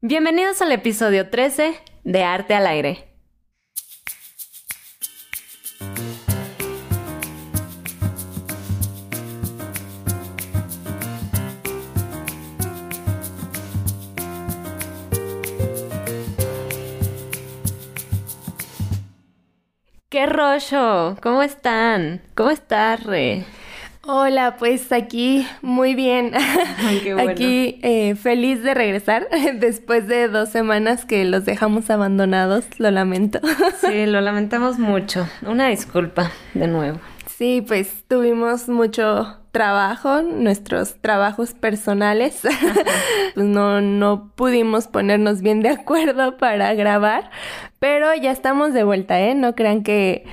Bienvenidos al episodio 13 de Arte al Aire. ¡Qué rollo! ¿Cómo están? ¿Cómo estás, Re? Hola, pues aquí muy bien. qué bueno. Aquí eh, feliz de regresar después de dos semanas que los dejamos abandonados, lo lamento. Sí, lo lamentamos mucho. Una disculpa de nuevo. Sí, pues tuvimos mucho trabajo, nuestros trabajos personales. pues no, no pudimos ponernos bien de acuerdo para grabar, pero ya estamos de vuelta, ¿eh? No crean que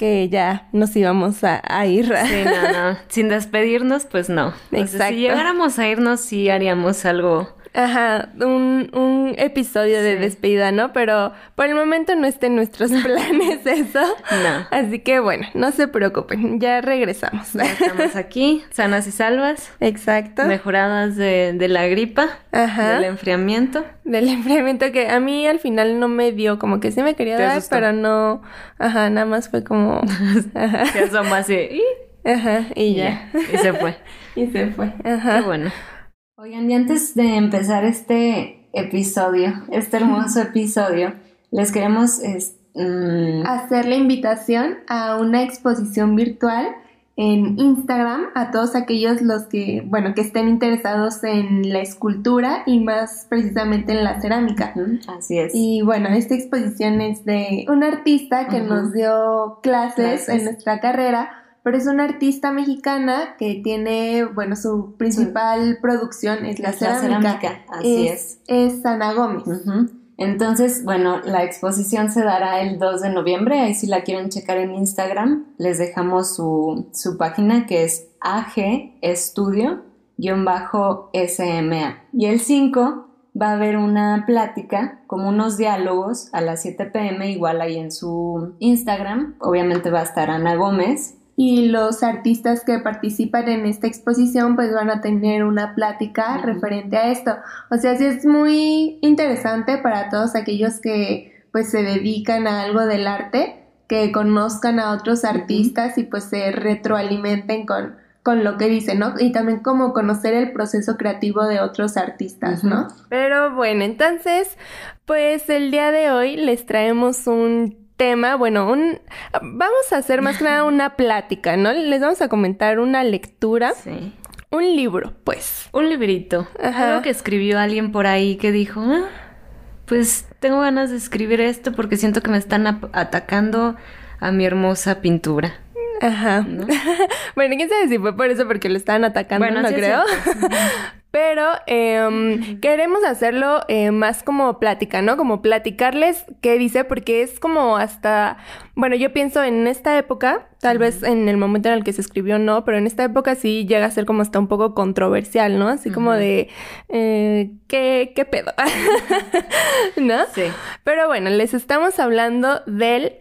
que ya nos íbamos a, a ir. Sí, no, no. Sin despedirnos, pues no. Exacto. si llegáramos a irnos, sí haríamos algo Ajá, un, un episodio de despedida, ¿no? Pero por el momento no está en nuestros planes eso. No. Así que bueno, no se preocupen, ya regresamos. Ya estamos aquí, sanas y salvas, Exacto. mejoradas de, de la gripa, Ajá. del enfriamiento. Del enfriamiento que a mí al final no me dio, como que sí me quería dar, pero no, ajá, nada más fue como, ajá, Se asoma así y, ajá, y ya. ya. Y se fue. Y se fue, Qué ajá. bueno. Oigan, y antes de empezar este episodio, este hermoso episodio, les queremos es- mm, hacer la invitación a una exposición virtual en Instagram a todos aquellos los que, bueno, que estén interesados en la escultura y más precisamente en la cerámica. así es. Y bueno, esta exposición es de un artista que nos dio clases, Clases. en nuestra carrera, pero es una artista mexicana que tiene, bueno, su principal producción es la la cerámica. cerámica, así es. Es Ana Gómez. Entonces, bueno, la exposición se dará el 2 de noviembre. Ahí si la quieren checar en Instagram, les dejamos su, su página que es AG Estudio-SMA. Y el 5 va a haber una plática, como unos diálogos a las 7 pm, igual ahí en su Instagram. Obviamente va a estar Ana Gómez. Y los artistas que participan en esta exposición pues van a tener una plática referente a esto. O sea, sí es muy interesante para todos aquellos que pues se dedican a algo del arte, que conozcan a otros artistas y pues se retroalimenten con, con lo que dicen, ¿no? Y también como conocer el proceso creativo de otros artistas, ¿no? Pero bueno, entonces, pues el día de hoy les traemos un tema, bueno, un vamos a hacer más que nada una plática, ¿no? Les vamos a comentar una lectura, Sí. un libro, pues. Un librito. Ajá. Algo que escribió alguien por ahí que dijo, "Ah, pues tengo ganas de escribir esto porque siento que me están atacando a mi hermosa pintura. Ajá. ¿no? bueno, quién sabe si fue por eso porque lo estaban atacando, Bueno, no sí es Pero em, queremos hacerlo eh, más como plática, ¿no? Como platicarles qué dice, porque es como hasta, bueno, yo pienso en esta época, tal vez en el momento en el que se escribió no, pero en esta época sí llega a ser como hasta un poco controversial, ¿no? Así como de, eh, ¿qué, qué pedo? ¿No? Sí. Pero bueno, les estamos hablando del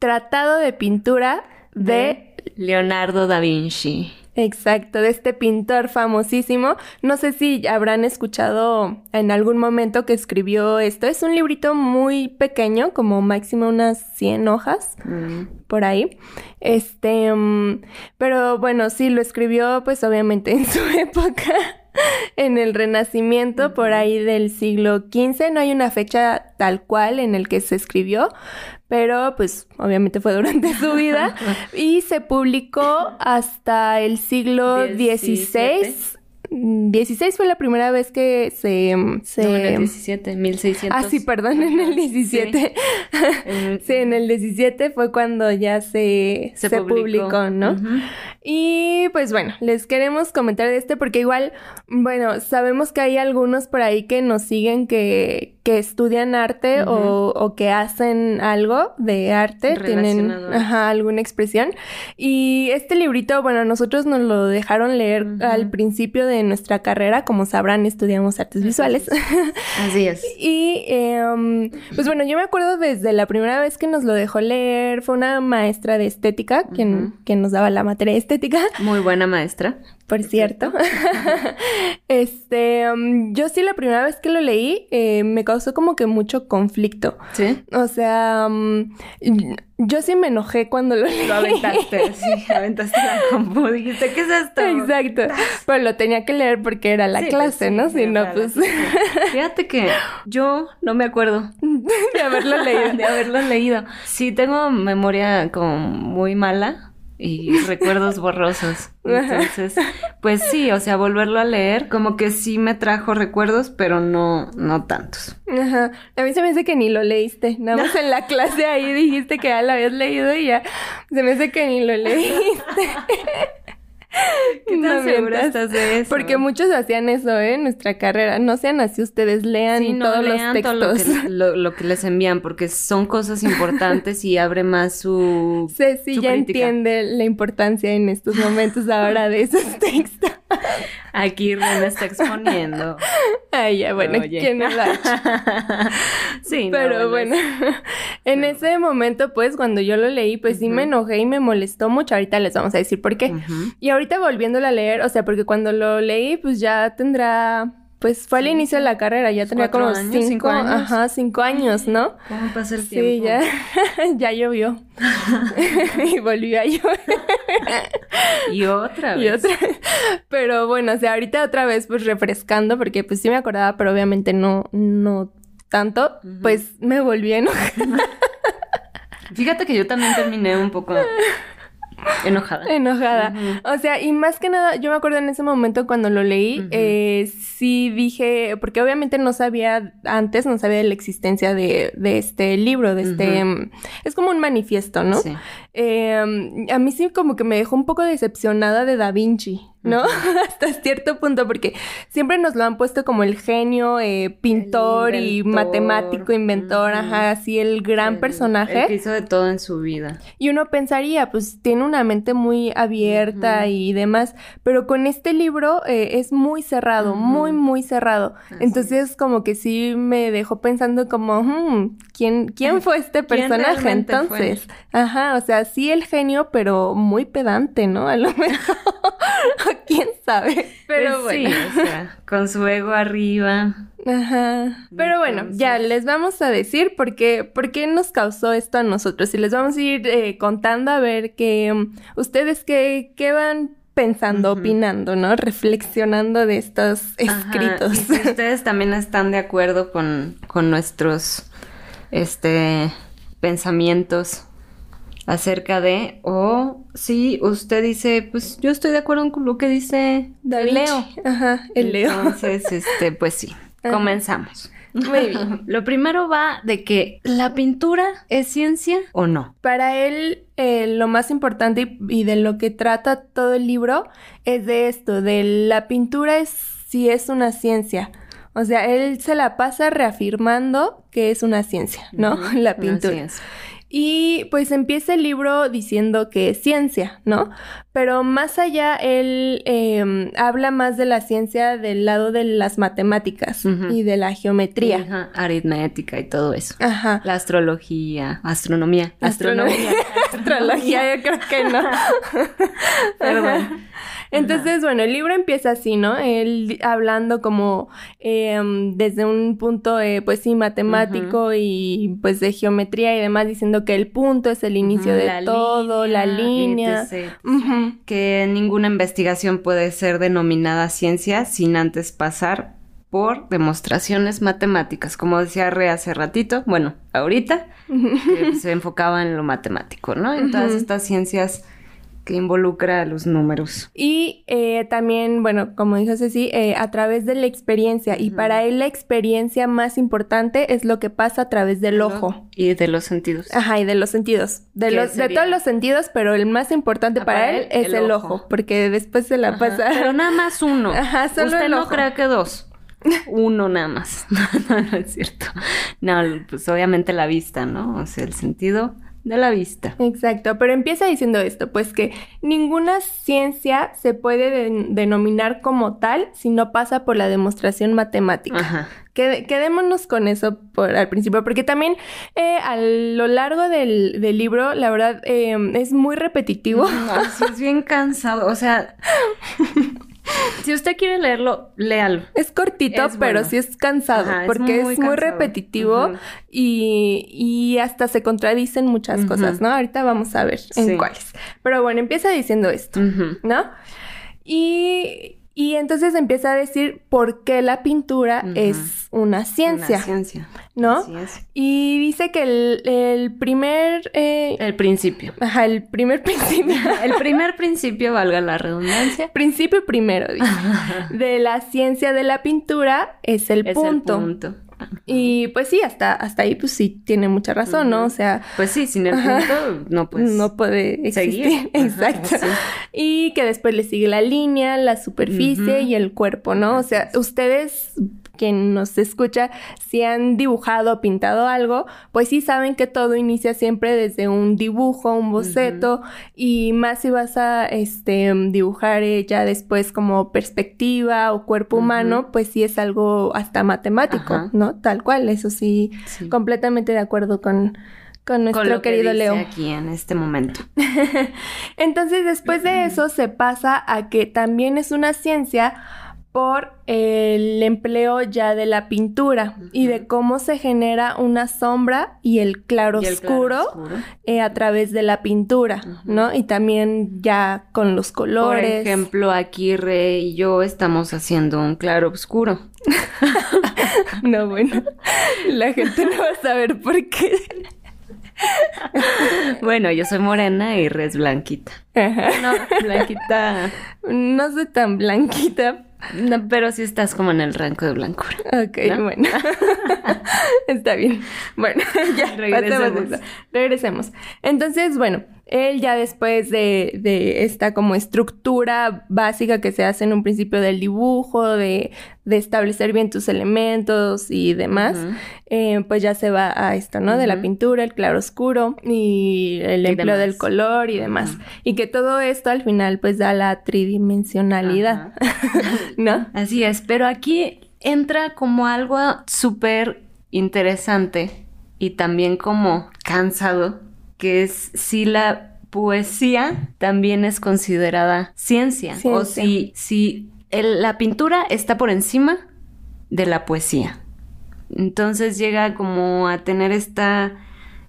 Tratado de Pintura de Leonardo da Vinci. Exacto, de este pintor famosísimo. No sé si habrán escuchado en algún momento que escribió esto. Es un librito muy pequeño, como máximo unas 100 hojas Mm, por ahí. Este, mm, pero bueno, sí lo escribió pues obviamente en su época, en el Renacimiento, por ahí del siglo XV. No hay una fecha tal cual en el que se escribió, pero pues obviamente fue durante su vida y se publicó hasta el siglo. XVI. Mm, 16 fue la primera vez que se... se... no, en el 17, 1600. Ah, sí, perdón, en el 17. En- Sí, en el 17 fue cuando ya se, Se se, publicó. publicó, ¿no? Y pues bueno, les queremos comentar de este porque igual, bueno, sabemos que hay algunos por ahí que nos siguen que, que estudian arte o, o que hacen algo de arte, tienen ajá, alguna expresión. Y este librito, bueno, nosotros nos lo dejaron leer al principio de nuestra carrera, como sabrán, estudiamos artes visuales. Así es. Y em, pues bueno, yo me acuerdo desde la primera vez que nos lo dejó leer, fue una maestra de estética quien, Ujú. quien nos daba la materia de estética. Muy buena maestra. Por cierto. este, um, yo sí la primera vez que lo leí eh, me causó como que mucho conflicto. ¿Sí? O sea, um, yo sí me enojé cuando lo leí. Lo aventaste, sí, aventaste la compu, dijiste, ¿qué es esto? Exacto, pero lo tenía que leer porque era la Sí, clase, pues, ¿no? Si no, pues... Fíjate que yo no me acuerdo de haberlo leído. de haberlo leído. Sí, tengo memoria como muy mala y recuerdos borrosos. Entonces, pues sí, o sea, volverlo a leer como que sí me trajo recuerdos, pero no, no tantos. Ajá. A mí se me hace que ni lo leíste. Nada más en la clase ahí dijiste que ya lo habías leído y ya. Se me hace que ni lo leíste. ¿Qué tan No segura estás de eso? Porque muchos hacían eso, ¿eh? En nuestra carrera. No sean así ustedes, lean Sí, no, todos lean los todo lo textos. que, lo, lo que les envían, porque son cosas importantes y abre más su... Ceci su ya crítica. entiende la importancia en estos momentos ahora de esos textos. Aquí Ren está exponiendo. Ay, ya, bueno, Oye. ¿quién es la sí, no, Pero bueno, en ese momento, pues, cuando yo lo leí, pues sí me enojé y me molestó mucho. Ahorita les vamos a decir por qué. Y ahorita volviéndola a leer, o sea, porque cuando lo leí, pues ya tendrá, pues fue al Sí, inicio de la carrera, ya tenía como años, cinco, cinco años. ajá, cinco años, ¿no? ¿Cómo pasa el Sí, tiempo? ya, ya llovió. y volvió a llover. Y otra vez. y otra. Pero bueno, o sea, ahorita otra vez, pues refrescando, porque pues sí me acordaba, pero obviamente no, no tanto, pues me volví a enojar. Fíjate que yo también terminé un poco enojada. Enojada. O sea, y más que nada, yo me acuerdo en ese momento cuando lo leí, eh, sí dije, porque obviamente no sabía antes, no sabía de la existencia de, de este libro, de este... Mm, Es como un manifiesto, ¿no? Sí. Eh, a mí sí como que me dejó un poco decepcionada de Da Vinci, ¿no? Hasta cierto punto, porque siempre nos lo han puesto como el genio, eh, pintor El y matemático, inventor, ajá, así el gran El- personaje. El que hizo de todo en su vida. Y uno pensaría, pues tiene una mente muy abierta y demás, pero con este libro eh, es muy cerrado, muy, muy cerrado. Así Entonces como que sí me dejó pensando como, hmm, ¿quién, ¿quién fue este ¿Quién personaje fue? entonces? Ajá, o sea, sí el genio, pero muy pedante, ¿no? A lo mejor, quién sabe. Pero Pues bueno. Sí, o sea, con su ego arriba. Ajá. Pero bueno, ya les vamos a decir por qué, por qué nos causó esto a nosotros. Y les vamos a ir eh, contando a ver que ustedes qué, qué van pensando, opinando, ¿no? Reflexionando de estos Ajá, escritos. y si ustedes también están de acuerdo con, con nuestros este pensamientos acerca de o si usted dice pues yo estoy de acuerdo con lo que dice Da el Vinci. Leo Ajá, el Leo. entonces este pues sí Ajá. comenzamos Muy bien. lo primero va de que la pintura es ciencia o no Para él, eh, lo más importante y, y de lo que trata todo el libro es de esto, de la pintura es si es una ciencia. O sea, él se la pasa reafirmando que es una ciencia, ¿no? La pintura. Y pues empieza el libro diciendo que es ciencia, ¿no? Pero más allá, él eh, habla más de la ciencia del lado de las matemáticas y de la geometría. Ajá, aritmética y todo eso Ajá. la astrología astronomía Astronomía. Astrología, yo creo que no. Perdón. Entonces, bueno, el libro empieza así, ¿no? Él hablando como eh, desde un punto, eh, pues sí, matemático y pues de geometría y demás, diciendo que el punto es el inicio de la todo, la línea. Que ninguna investigación puede ser denominada ciencia sin antes pasar por demostraciones matemáticas, como decía Re hace ratito, bueno, ahorita, se enfocaba en lo matemático, ¿no? En todas estas ciencias que involucra a los números. Y eh, también, bueno, como dijo Ceci, eh, a través de la experiencia. Y para él la experiencia más importante es lo que pasa a través del ojo. Y de los sentidos. Ajá, y de los sentidos. De, ¿Qué los, de todos los sentidos, pero el más importante Ah, para, para él, él, es el, el ojo. ojo. porque después se la Ajá, pasa. Pero nada más uno. Ajá, solo Usted el no ojo. crea que dos. Uno nada más. No, no, no es cierto. No, pues obviamente la vista, ¿no? O sea, el sentido de la vista. Exacto, pero empieza diciendo esto, pues que ninguna ciencia se puede denominar como tal si no pasa por la demostración matemática. Ajá. quedémonos con eso por, al principio, porque también eh, a lo largo del, libro, la verdad, eh, es muy repetitivo. No, es bien cansado, o sea... Si usted quiere leerlo, léalo. Es cortito, pero sí es cansado, porque es muy, repetitivo y, hasta se contradicen muchas cosas, ¿no? Ahorita vamos a ver en cuáles. Pero bueno, empieza diciendo esto, ¿no? Y y entonces empieza a decir por qué la pintura es una ciencia. Una ciencia. ¿No? Y dice que el, primer... Eh, el principio. Ajá, el primer principio. el primer principio, valga la redundancia. Principio primero, dice. de la ciencia de la pintura es el punto. El punto. Y pues sí, hasta, hasta ahí pues sí tiene mucha razón, ¿no? O sea... Pues sí, sin el punto no pues No puede existir. Exacto. Y que después le sigue la línea, la superficie y el cuerpo, ¿no? O sea, ustedes quien nos escucha, si han dibujado o pintado algo, pues sí saben que todo inicia siempre desde un dibujo, un boceto, y más si vas a este, dibujar ya después como perspectiva o cuerpo humano, pues sí es algo hasta matemático, ¿no? Tal cual, eso sí, completamente de acuerdo con, con nuestro querido Leo. Aquí en este momento. Entonces, después de eso se pasa a que también es una ciencia por el empleo ya de la pintura y de cómo se genera una sombra y el claroscuro, eh, a través de la pintura, ¿no? Y también ya con los colores. Por ejemplo, aquí Rey y yo estamos haciendo un claro oscuro. no, bueno, la gente no va a saber por qué. bueno, yo soy morena y Re es blanquita. No, blanquita. No soy tan blanquita, no, pero sí estás como en el rango de blancura. Ok, bueno. Está bien. Bueno, ya regresemos. Regresemos. Entonces, bueno, él ya después de, de, esta como estructura básica que se hace en un principio del dibujo, de, de establecer bien tus elementos y demás, eh, pues ya se va a esto, ¿no? De la pintura, el claro oscuro y el empleo del color y demás. Y que todo esto al final pues da la tridimensionalidad, ¿no? Así es, pero aquí entra como algo súper interesante y también como cansado que es si la poesía también es considerada ciencia, o si, si la pintura está por encima de la poesía. Entonces llega como a tener esta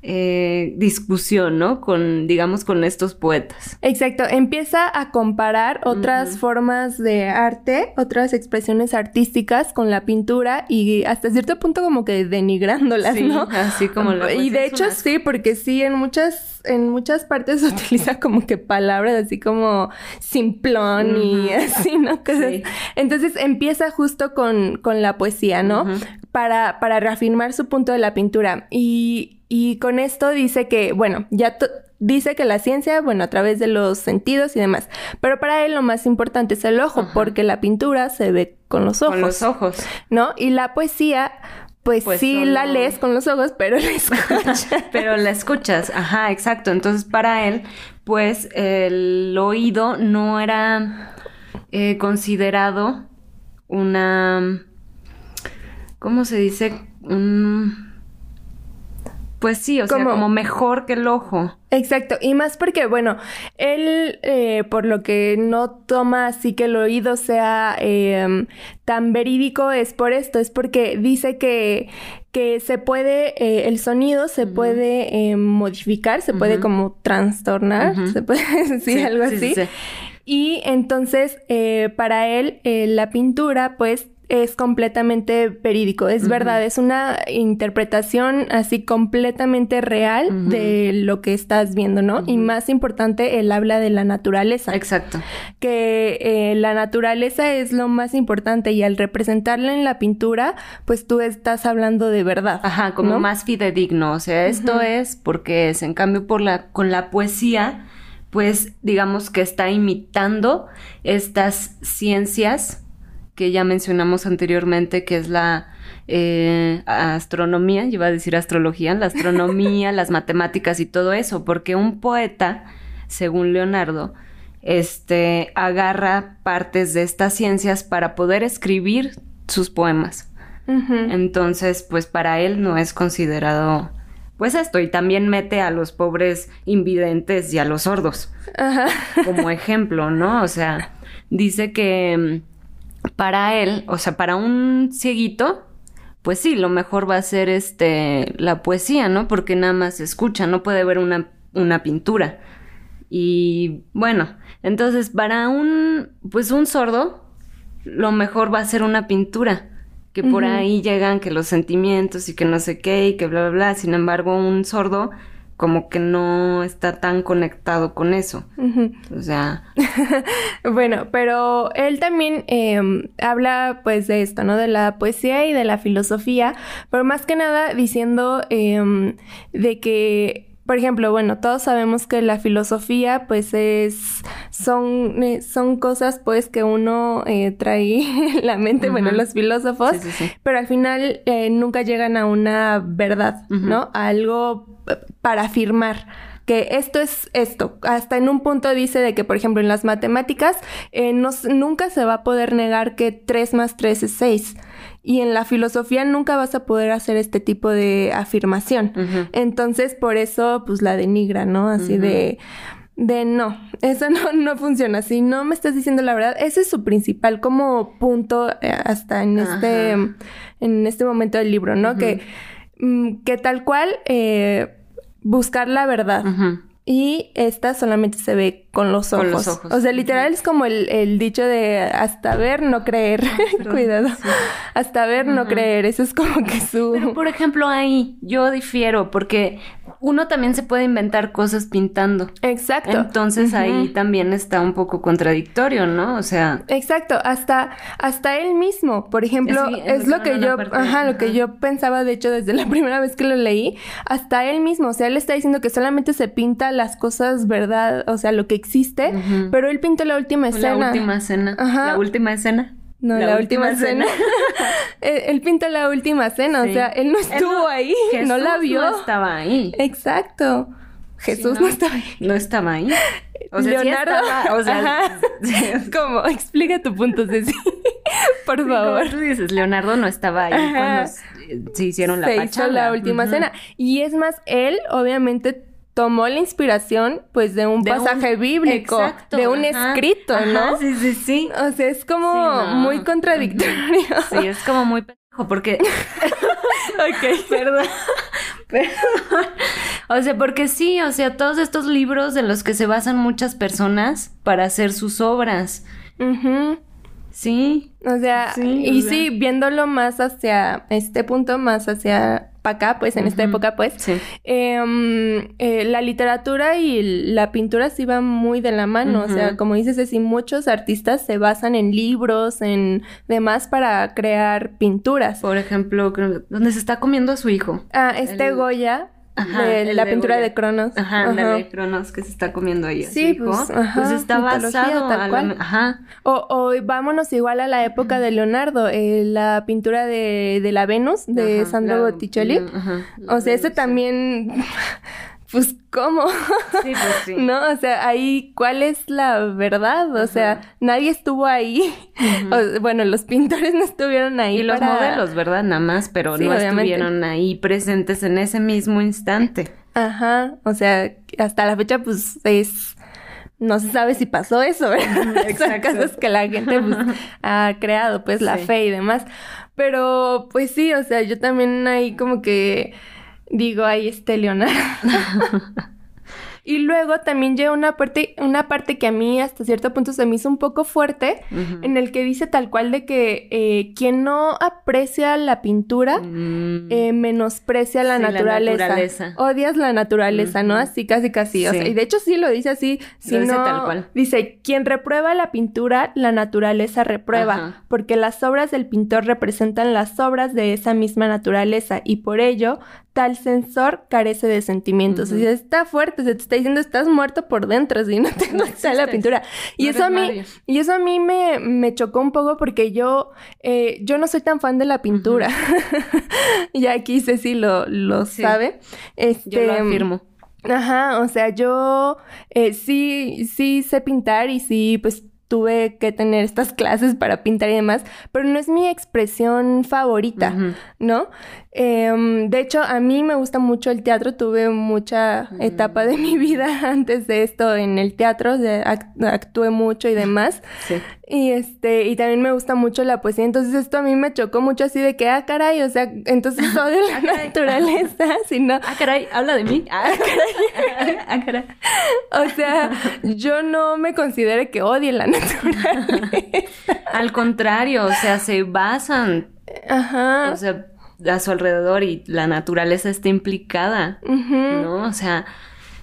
eh, discusión, ¿no? Con, digamos, con estos poetas. Exacto, empieza a comparar otras formas de arte, otras expresiones artísticas con la pintura y hasta cierto punto como que denigrándolas, ¿no? Así como lo Y de hecho sí, porque sí, en muchas, en muchas partes se utiliza como que palabras así como simplón y así, ¿no? Entonces empieza justo con, con la poesía, ¿no? Para, para reafirmar su punto de la pintura. Y y con esto dice que, bueno, ya dice que la ciencia, bueno, a través de los sentidos y demás. Pero para él lo más importante es el ojo, porque la pintura se ve con los ojos. Con los ojos. ¿No? Y la poesía, pues, pues sí la lees con los ojos, pero la escuchas. pero la escuchas, ajá, exacto. Entonces para él, pues el oído no era eh, considerado una... ¿Cómo se dice? Un pues sí, o sea, como mejor que el ojo. Exacto, y más porque, bueno, él, eh, por lo que no toma así que el oído sea em, tan verídico, es por esto, es porque dice que, que se puede, eh, el sonido se puede em, modificar, se puede como trastornar, se puede decir algo así. y entonces, eh, para él, la pintura, pues, es completamente verídico, es verdad, es una interpretación así completamente real de lo que estás viendo, ¿no? Y más importante, él habla de la naturaleza. Exacto. Que eh, la naturaleza es lo más importante y al representarla en la pintura, pues tú estás hablando de verdad. Ajá, como más fidedigno, o sea, esto es porque es, en cambio, por la, con la poesía, pues digamos que está imitando estas ciencias que ya mencionamos anteriormente, que es la eh, astronomía, iba a decir astrología, la astronomía, las matemáticas y todo eso, porque un poeta, según Leonardo, este, agarra partes de estas ciencias para poder escribir sus poemas. Entonces, pues para él no es considerado pues esto, y también mete a los pobres invidentes y a los sordos como ejemplo, ¿no? O sea, dice que para él, o sea, para un cieguito, pues sí, lo mejor va a ser este la poesía, ¿no? Porque nada más se escucha, no puede ver una, una pintura. Y bueno, entonces para un pues un sordo lo mejor va a ser una pintura, que por ahí llegan que los sentimientos y que no sé qué y que bla bla bla. Sin embargo, un sordo como que no está tan conectado con eso. O sea. bueno, pero él también em, habla pues de esto, ¿no? De la poesía y de la filosofía, pero más que nada diciendo em, de que por ejemplo, bueno, todos sabemos que la filosofía, pues es, son, eh, son cosas, pues, que uno eh, trae en la mente, bueno, los filósofos, pero al final eh, nunca llegan a una verdad, ¿no? A algo para afirmar que esto es esto. Hasta en un punto dice de que, por ejemplo, en las matemáticas eh, nunca se va a poder negar que 3 más 3 es 6. Y en la filosofía nunca vas a poder hacer este tipo de afirmación. Entonces, por eso, pues la denigra, ¿no? Así de de no, eso no, no funciona. Si no me estás diciendo la verdad, ese es su principal como punto eh, hasta en este, en este momento del libro, ¿no? Que, mm, que tal cual eh, buscar la verdad. Y esta solamente se ve con los ojos. O sea, literal es como el, dicho de hasta ver, no creer. Ah, Cuidado. Hasta ver, no creer. Eso es como que su... Pero, por ejemplo, ahí yo difiero porque uno también se puede inventar cosas pintando. Exacto. Entonces ahí también está un poco contradictorio, ¿no? O sea. Exacto. Hasta, hasta él mismo, por ejemplo, es, lo que yo, ajá, lo que yo pensaba, de hecho, desde la primera vez que lo leí, hasta él mismo, o sea, él está diciendo que solamente se pinta las cosas verdad, o sea, lo que existe, pero él pintó la última escena. La última escena. Ajá. La última escena. No, la, última, cena. él, pintó la última cena, o sea, él no estuvo ahí, no la vio. No estaba ahí. Exacto. Jesús no, estaba ahí. No estaba ahí. O sea, Leonardo. o sea, ¿cómo? Explica tu punto, Ceci. Por favor. tú dices, Leonardo no estaba ahí cuando se hicieron la se hizo la última cena. Y es más, él obviamente tomó la inspiración pues de un pasaje bíblico, de un escrito, ¿no? Sí, sí, sí. O sea, es como muy contradictorio. Sí, es como muy pendejo porque Ok, perdón. perdón. O sea, porque sí, o sea, todos estos libros en los que se basan muchas personas para hacer sus obras. Sí. O sea, y sí, viéndolo más hacia este punto, más hacia para acá, pues en esta época, pues, em, eh, la literatura y la pintura se iban muy de la mano. O sea, como dices, así muchos artistas se basan en libros, en demás para crear pinturas. Por ejemplo, donde se está comiendo a su hijo. Ah, este Goya de la pintura de Cronos. Ajá, Ajá, de Cronos que se está comiendo ahí. Sí, pues, pues está basado tal cual. Ajá. O, o, vámonos igual a la época de Leonardo, eh, la pintura de, de la Venus de Sandro Botticelli. O sea, ese también pues, ¿cómo? Sí, pues sí. ¿No? O sea, ahí, ¿cuál es la verdad? O sea, nadie estuvo ahí. bueno, los pintores no estuvieron ahí. Y los modelos, ¿verdad? Nada más, pero no estuvieron ahí presentes en ese mismo instante. Ajá. O sea, hasta la fecha, pues, es no se sabe si pasó eso, ¿verdad? Exacto. Son cosas que la gente pues, ha creado, pues la fe y demás. Pero pues sí, o sea, yo también ahí como que digo, ahí está Leonardo. Y luego también llega una parte, una parte que a mí hasta cierto punto se me hizo un poco fuerte, en el que dice tal cual de que eh, quien no aprecia la pintura mm. eh, menosprecia la, naturaleza. Odias la naturaleza, ¿no? Así casi casi. O sea, y de hecho sí lo dice así. Si dice tal cual. Dice, quien reprueba la pintura, la naturaleza reprueba, porque las obras del pintor representan las obras de esa misma naturaleza y por ello tal sensor carece de sentimientos. O sea, está fuerte, se te está diciendo estás muerto por dentro si no te gusta la pintura. Y eso a mí, y eso a mí me, me, chocó un poco porque yo, eh, yo no soy tan fan de la pintura. y aquí Ceci lo, lo sabe. Este, yo lo afirmo. Ajá, o sea, yo eh, sí, sí sé pintar y sí, pues tuve que tener estas clases para pintar y demás, pero no es mi expresión favorita, ¿no? Em, de hecho, a mí me gusta mucho el teatro, tuve mucha etapa de mi vida antes de esto en el teatro, actué mucho y demás. Sí. Y este, y también me gusta mucho la poesía, entonces esto a mí me chocó mucho así de que, ah, caray, o sea, entonces odio la ah, naturaleza, sino... Ah, caray, habla de mí. Ah, caray. ah, caray. O sea, yo no me considero que odie la naturaleza. Al contrario, o sea, se basan... Ajá. O sea, a su alrededor y la naturaleza está implicada, ¿no? O sea,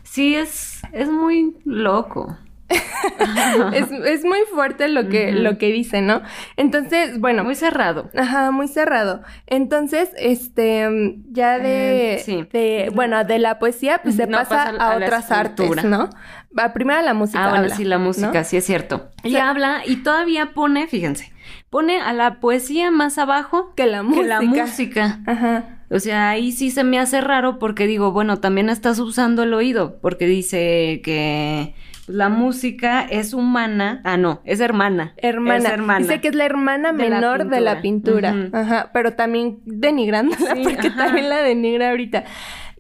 sí es, es muy loco. es, muy fuerte lo que, lo que dice, ¿no? Entonces, bueno. Muy cerrado. Ajá, muy cerrado. Entonces, este, ya de, eh, de bueno, de la poesía, pues se pasa, a, otras artes, ¿no? Va primero la música. Ah, bueno, sí, la música, sí es cierto. Y habla y todavía pone, fíjense, pone a la poesía más abajo que la música. Que la música. Ajá. O sea, ahí sí se me hace raro porque digo, bueno, también estás usando el oído, porque dice que la música es humana. Ah, no, es hermana. Hermana. hermana. Dice que es la hermana menor de la pintura. Ajá. Pero también denigrándola, porque también la denigra ahorita.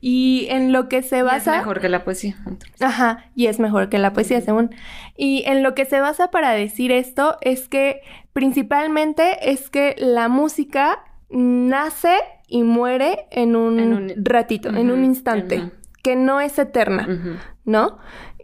Y en lo que se basa. es mejor que la poesía. Ajá, y es mejor que la poesía, según. Y en lo que se basa para decir esto es que principalmente es que la música nace y muere en un, ratito, en un instante, que no es eterna, ¿no?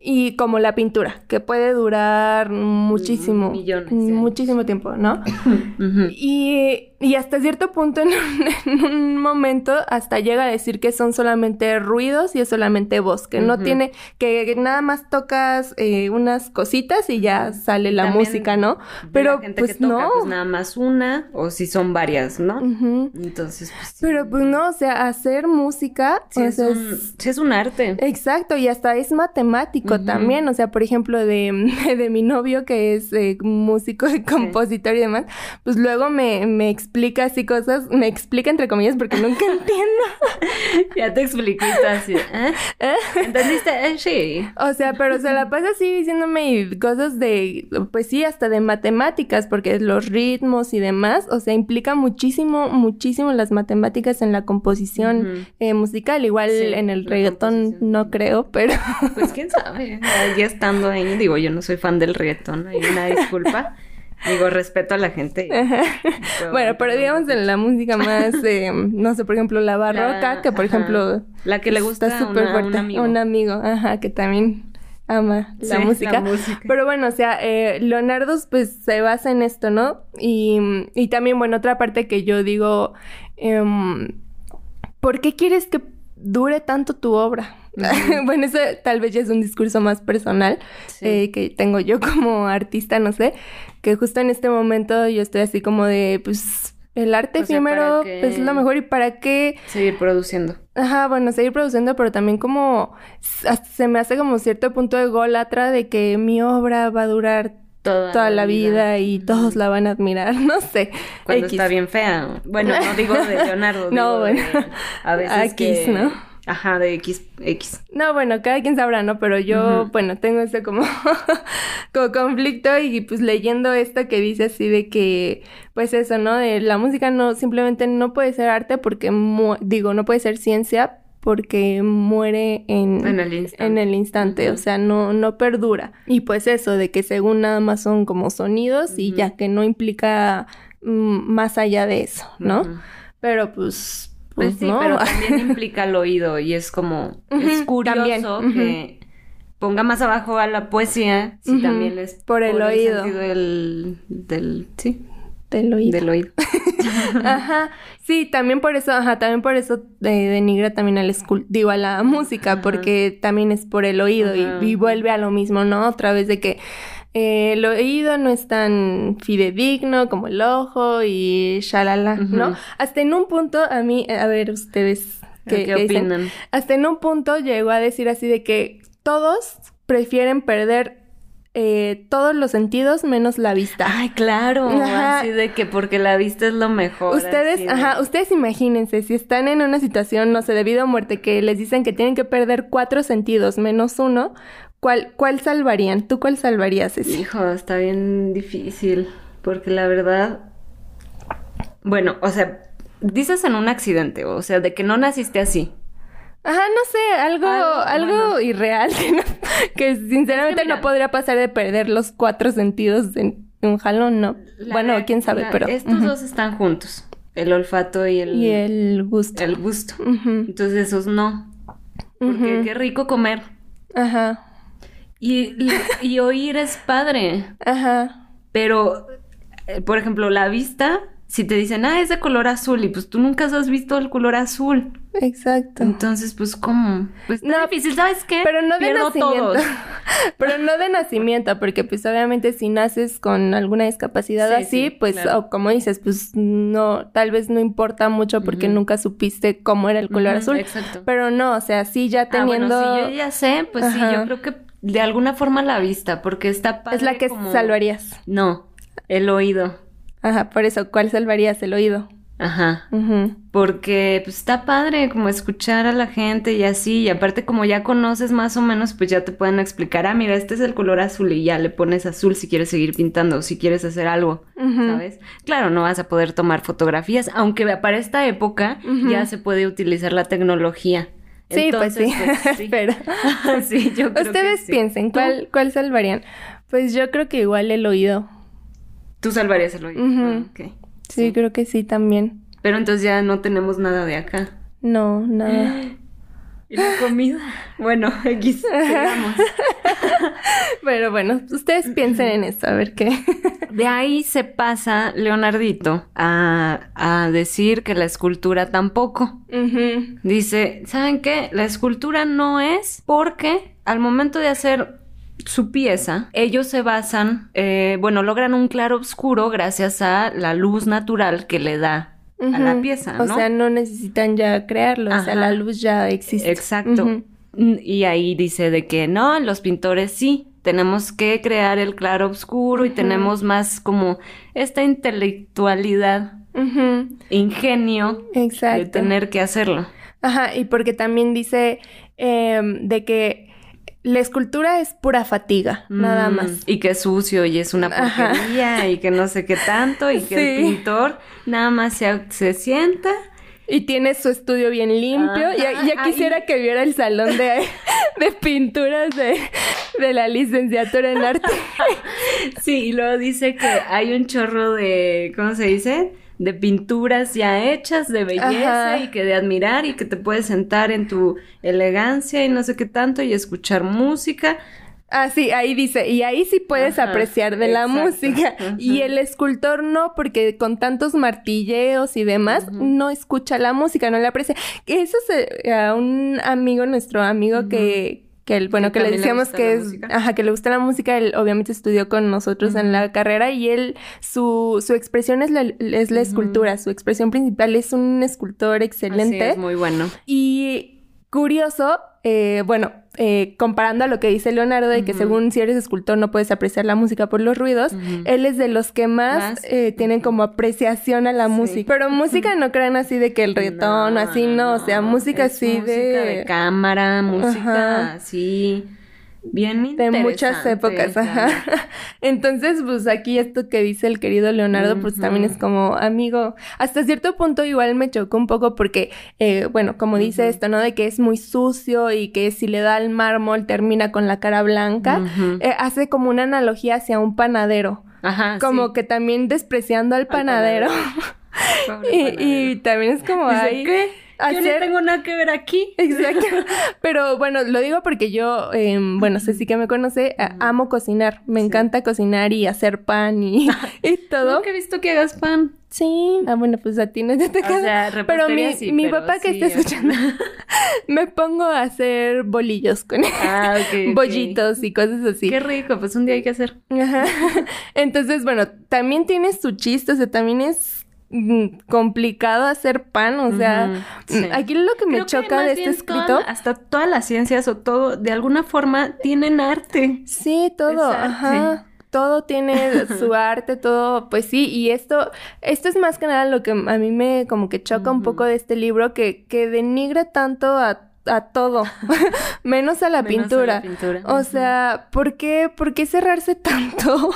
Y como la pintura, que puede durar muchísimo, Millones, muchísimo tiempo, ¿no? y, y, hasta cierto punto, en un, momento, hasta llega a decir que son solamente ruidos y es solamente voz, que no tiene, que nada más tocas eh, unas cositas y ya sale la música, ¿no? Pero pues no. Pues nada más una, o si son varias, ¿no? Entonces, pues, Pero pues no, o sea, hacer música es, un, es un arte. Exacto, y hasta es matemático también, o sea, por ejemplo, de, de mi novio que es eh, músico y compositor y demás, pues luego me, me explica así cosas, me explica entre comillas porque nunca entiendo. ya te expliqué así, ¿eh? ¿Eh? ¿Entendiste? Eh, sí. O sea, pero se la pasa así diciéndome cosas de, pues sí, hasta de matemáticas, porque los ritmos y demás, o sea, implica muchísimo, muchísimo las matemáticas en la composición musical, igual en el reggaetón no creo, pero... Pues quién sabe ya estando ahí, digo, yo no soy fan del reggaetón, hay una disculpa. Digo, respeto a la gente. bueno, pero digamos en la música más, eh, no sé, por ejemplo, la barroca, que por ejemplo... La que le gusta súper fuerte. Un amigo. Un amigo, ajá, que también ama la, música. Pero bueno, o sea, eh, Leonardo pues se basa en esto, ¿no? Y, y también, bueno, otra parte que yo digo, eh, ¿por qué quieres que dure tanto tu obra? bueno, eso tal vez ya es un discurso más personal eh, que tengo yo como artista, no sé, que justo en este momento yo estoy así como de, pues, el arte efímero pues, es lo mejor y para qué... Seguir produciendo. Ajá, bueno, seguir produciendo, pero también como se me hace como cierto punto de golatra de que mi obra va a durar Toda, la vida. y todos la van a admirar, no sé. Cuando está bien fea. Bueno, no digo de Leonardo. no, bueno. a veces X, ¿no? Ajá, de X, X. No, bueno, cada quien sabrá, ¿no? Pero yo, bueno, tengo ese como, como conflicto y pues leyendo esto que dice así de que, pues eso, ¿no? De la música no, simplemente no puede ser arte porque, digo, no puede ser ciencia porque muere en, en el instante, en el instante o sea, no, no perdura. Y pues eso, de que según nada más son como sonidos y ya que no implica mm, más allá de eso, ¿no? Pero pues pues, pues, sí, pero también implica el oído y es como, es curioso que ponga más abajo a la poesía si también es por el oído. del, del, sí. Del oído. Del oído. ajá. Sí, también por eso, ajá, también por eso eh, denigra también al digo, a la música, porque también es por el oído y, y, vuelve a lo mismo, ¿no? Otra vez de que eh, el oído no es tan fidedigno como el ojo y shalala, ¿no? Hasta en un punto a mí, a ver, ustedes ¿Qué dicen. opinan? Hasta en un punto llegó a decir así de que todos prefieren perder eh, todos los sentidos menos la vista. Ay, claro. Ajá. Así de que porque la vista es lo mejor. Ustedes, de- ajá, ustedes imagínense, si están en una situación, no sé, debido a muerte, que les dicen que tienen que perder cuatro sentidos menos uno, ¿cuál, cuál salvarían? ¿Tú cuál salvarías, Ceci? Hijo, está bien difícil. Porque la verdad. Bueno, o sea, dices en un accidente, o sea, de que no naciste así. Ajá, no sé, algo, Algo, algo bueno. irreal que, no- que sinceramente no podría pasar de perder los cuatro sentidos en un jalón, ¿no? La bueno, quién sabe, la- pero... Estos dos están juntos. El olfato y el, Y el gusto. el gusto. Entonces esos no. Porque qué rico comer. Ajá, Y, y oír es padre. ajá. Pero, eh, por ejemplo, la vista, si te dicen, ah, es de color azul, y pues tú nunca has visto el color azul. Exacto. Entonces, pues, ¿cómo? Pues No, difícil, ¿sabes qué? Pero no de Pierdo nacimiento. todos. Pero no de nacimiento, porque pues obviamente si naces con alguna discapacidad Sí, así, sí, pues claro. o como dices, pues no, tal vez no importa mucho porque nunca supiste cómo era el color azul. Exacto. Pero no, o sea, sí ya Ah, teniendo... bueno, si yo ya sé, pues sí, Ajá. yo creo que de alguna forma la vista, porque está padre es la que como- salvarías. No, el oído. Ajá, por eso, ¿cuál salvarías? El oído. Ajá. Porque pues está padre como escuchar a la gente y así, y aparte como ya conoces más o menos, pues ya te pueden explicar, ah, mira, este es el color azul y ya le pones azul si quieres seguir pintando o si quieres hacer algo. ¿sabes? Claro, no vas a poder tomar fotografías, aunque para esta época ya se puede utilizar la tecnología. Sí, pues sí. Pues, sí. Pero sí, yo creo ustedes que sí. piensen. ¿cuál, ¿cuál salvarían? Pues yo creo que igual el oído. Tú salvarías el oído. Ujú. Ah, ok. Sí, creo que sí también. Pero entonces ya no tenemos nada de acá. No, nada. ¿Y la comida? Bueno, X, sigamos. Pero bueno, ustedes piensen en esto, a ver qué. De ahí se pasa Leonardito a, a decir que la escultura tampoco. Dice, ¿saben qué? La escultura no es porque al momento de hacer su pieza, ellos se basan, eh, bueno, logran un claro oscuro gracias a la luz natural que le da a la pieza, O sea, no necesitan ya crearlo, o sea, la luz ya existe. Exacto. Mm, Y ahí dice de que no, los pintores sí, tenemos que crear el claro oscuro y tenemos más como esta intelectualidad, ingenio de Exacto. tener que hacerlo. Ajá, y porque también dice em, de que la escultura es pura fatiga, nada Mm, más. Y que es sucio y es una Ajá. porquería y que no sé qué tanto y que el pintor nada más se, se sienta. Y tiene su estudio bien limpio. Ya, Ajá, ya quisiera ahí. que viera el salón de, de pinturas de, de la licenciatura en arte. Sí, y luego dice que hay un chorro de, ¿cómo se dice? De pinturas ya hechas, de belleza Ajá. y que de admirar y que te puedes sentar en tu elegancia y no sé qué tanto y escuchar música. Ah, sí, ahí dice, y ahí sí puedes Ajá, apreciar de la exacto, música. Y el escultor no, porque con tantos martilleos y demás, no escucha la música, no la aprecia. Eso es a un amigo, nuestro amigo que, que el, bueno, Que que, le decíamos que es, música. ajá, que le gusta la música, él obviamente estudió con nosotros en la carrera y él, su, su expresión es la, es la escultura, su expresión principal es un escultor Así excelente. es muy bueno. Y curioso, eh, bueno, eh, comparando a lo que dice Leonardo de que según si eres escultor no puedes apreciar la música por los ruidos, él es de los que más, Más. eh, tienen como apreciación a la Sí. música. Pero música no crean así de que el reggaetón o así, no, o sea, música así música de... de cámara, música Ajá. así bien de muchas épocas, ajá. Entonces, pues aquí esto que dice el querido Leonardo, pues también es como amigo. Hasta cierto punto igual me chocó un poco porque, eh, bueno, como dice esto, ¿no? De que es muy sucio y que si le da al mármol termina con la cara blanca. Eh, hace como una analogía hacia un panadero. Ajá, Como sí. que también despreciando al panadero. Y, panadero. y también es como ahí ¿qué? Yo hacer- tengo nada que ver aquí. Exacto. Pero bueno, lo digo porque yo, em, bueno, Ceci que me conoce, amo cocinar. Me Sí. encanta cocinar y hacer pan y, y todo. Nunca he visto que hagas pan. Sí. Ah, bueno, pues a ti no te O sea, Pero mi, sí, mi pero papá que sí, está o sea. escuchando, me pongo a hacer bolillos con él. Ah, ok, ok. Bollitos y cosas así. Qué rico, pues un día hay que hacer. Ajá. Entonces, bueno, también tiene su chiste, o sea, también es complicado hacer pan, o sea, mm, aquí lo que me choca de este escrito... hasta todas las ciencias o todo, de alguna forma, tienen arte. Sí, todo, ajá todo tiene su arte, todo, pues sí, y esto, esto es más que nada lo que a mí me como que choca un poco de este libro, que, que denigra tanto a a todo, menos a la pintura. O sea, ¿por qué, ¿por qué cerrarse tanto?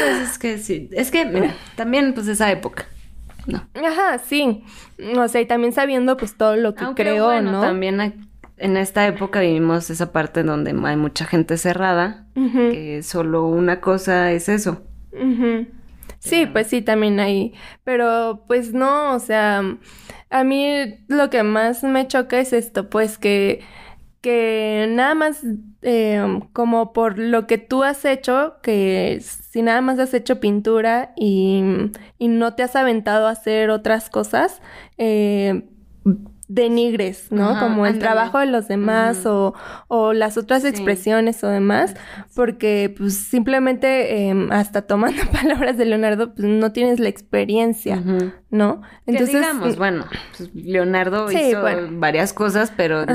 Pues es que sí, es que, mira, también pues esa época. No. Ajá, sí. O sea, y también sabiendo pues todo lo que creó, ¿no? También en esta época vivimos esa parte donde hay mucha gente cerrada, que solo una cosa es eso. Sí, pues sí, también hay. Pero pues no, o sea, a mí lo que más me choca es esto, pues que, que nada más eh, como por lo que tú has hecho, que si nada más has hecho pintura y, y no te has aventado a hacer otras cosas, eh, denigres, ¿no? Como el trabajo de los demás o, o, las otras expresiones o demás, porque pues simplemente em, hasta tomando palabras de Leonardo, pues no tienes la experiencia, ¿no? Entonces, digamos, bueno, pues, Leonardo hizo varias cosas, pero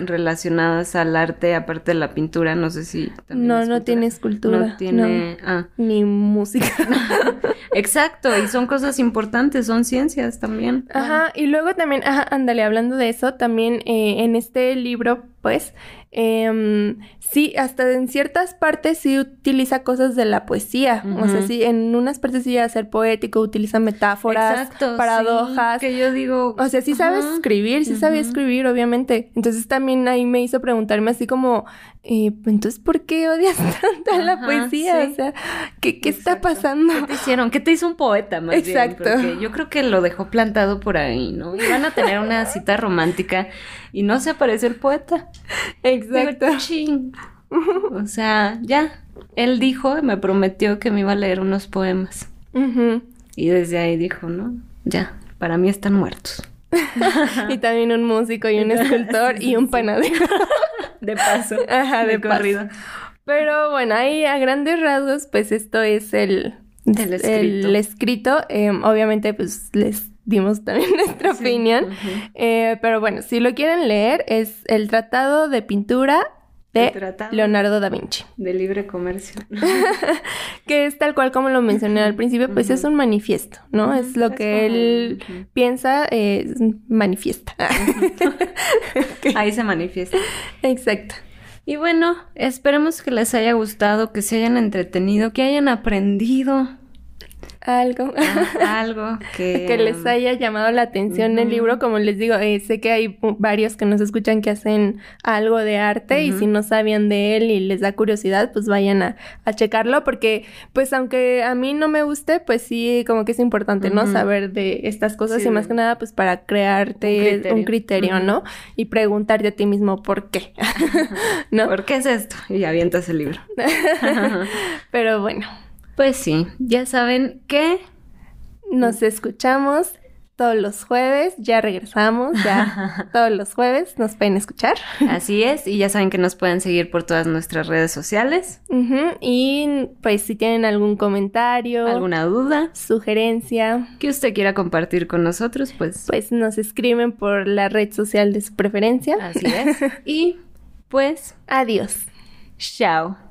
relacionadas al arte, aparte de la pintura, no sé si... No, no tiene escultura. No tiene... Ah. Ni música. Exacto, y son cosas importantes, son ciencias también. Ajá, y luego también, ajá, ándale, hablando de eso, también eh, en este libro, pues, eh, sí, hasta en ciertas partes sí utiliza cosas de la poesía. O sea, sí, en unas partes sí a ser poético, utiliza metáforas, paradojas. que yo digo. O sea, sí sabe escribir, sí sabe escribir, obviamente. Entonces también ahí me hizo preguntarme así como, eh, entonces, ¿por qué odias tanto a la poesía? O sea, ¿qué, qué está pasando? ¿Qué te hicieron? ¿Qué te hizo un poeta más Exacto. yo creo que lo dejó plantado por ahí, ¿no? Iban a tener una cita romántica y no se aparece el poeta. Exacto. O sea, ya. Él dijo, me prometió que me iba a leer unos poemas. Y desde ahí dijo, ¿no? Ya, para mí están muertos. y también un músico y un escultor y un panadero. de paso. Ajá, de, corrido. Pero bueno, ahí a grandes rasgos, pues esto es el, el escrito. Em, obviamente, pues les dimos también nuestra opinión. Eh, pero bueno, si lo quieren leer, es el Tratado de Pintura de Leonardo da Vinci. De libre comercio. que es tal cual como lo mencioné al principio, pues es un manifiesto, ¿no? Es lo que él piensa, eh, manifiesta. Ahí se manifiesta. Exacto. Y bueno, esperemos que les haya gustado, que se hayan entretenido, que hayan aprendido algo. Ah, algo que... que les haya llamado la atención el libro. Como les digo, eh, sé que hay varios que nos escuchan que hacen algo de arte y si no sabían de él y les da curiosidad, pues vayan a, checarlo porque pues aunque a mí no me guste, pues sí, como que es importante, ¿no? Saber de estas cosas y más que nada pues para crearte un criterio, ¿no? Y preguntarte a ti mismo por qué, ¿no? ¿Por qué es esto? Y avientas el libro. Pero bueno. Pues sí, ya saben que nos escuchamos todos los jueves, ya regresamos, ya todos los jueves nos pueden escuchar. Así es, y ya saben que nos pueden seguir por todas nuestras redes sociales. Y pues si tienen algún comentario, alguna duda, sugerencia que usted quiera compartir con nosotros, pues pues nos escriben por la red social de su preferencia. Así es. y pues adiós. Chao.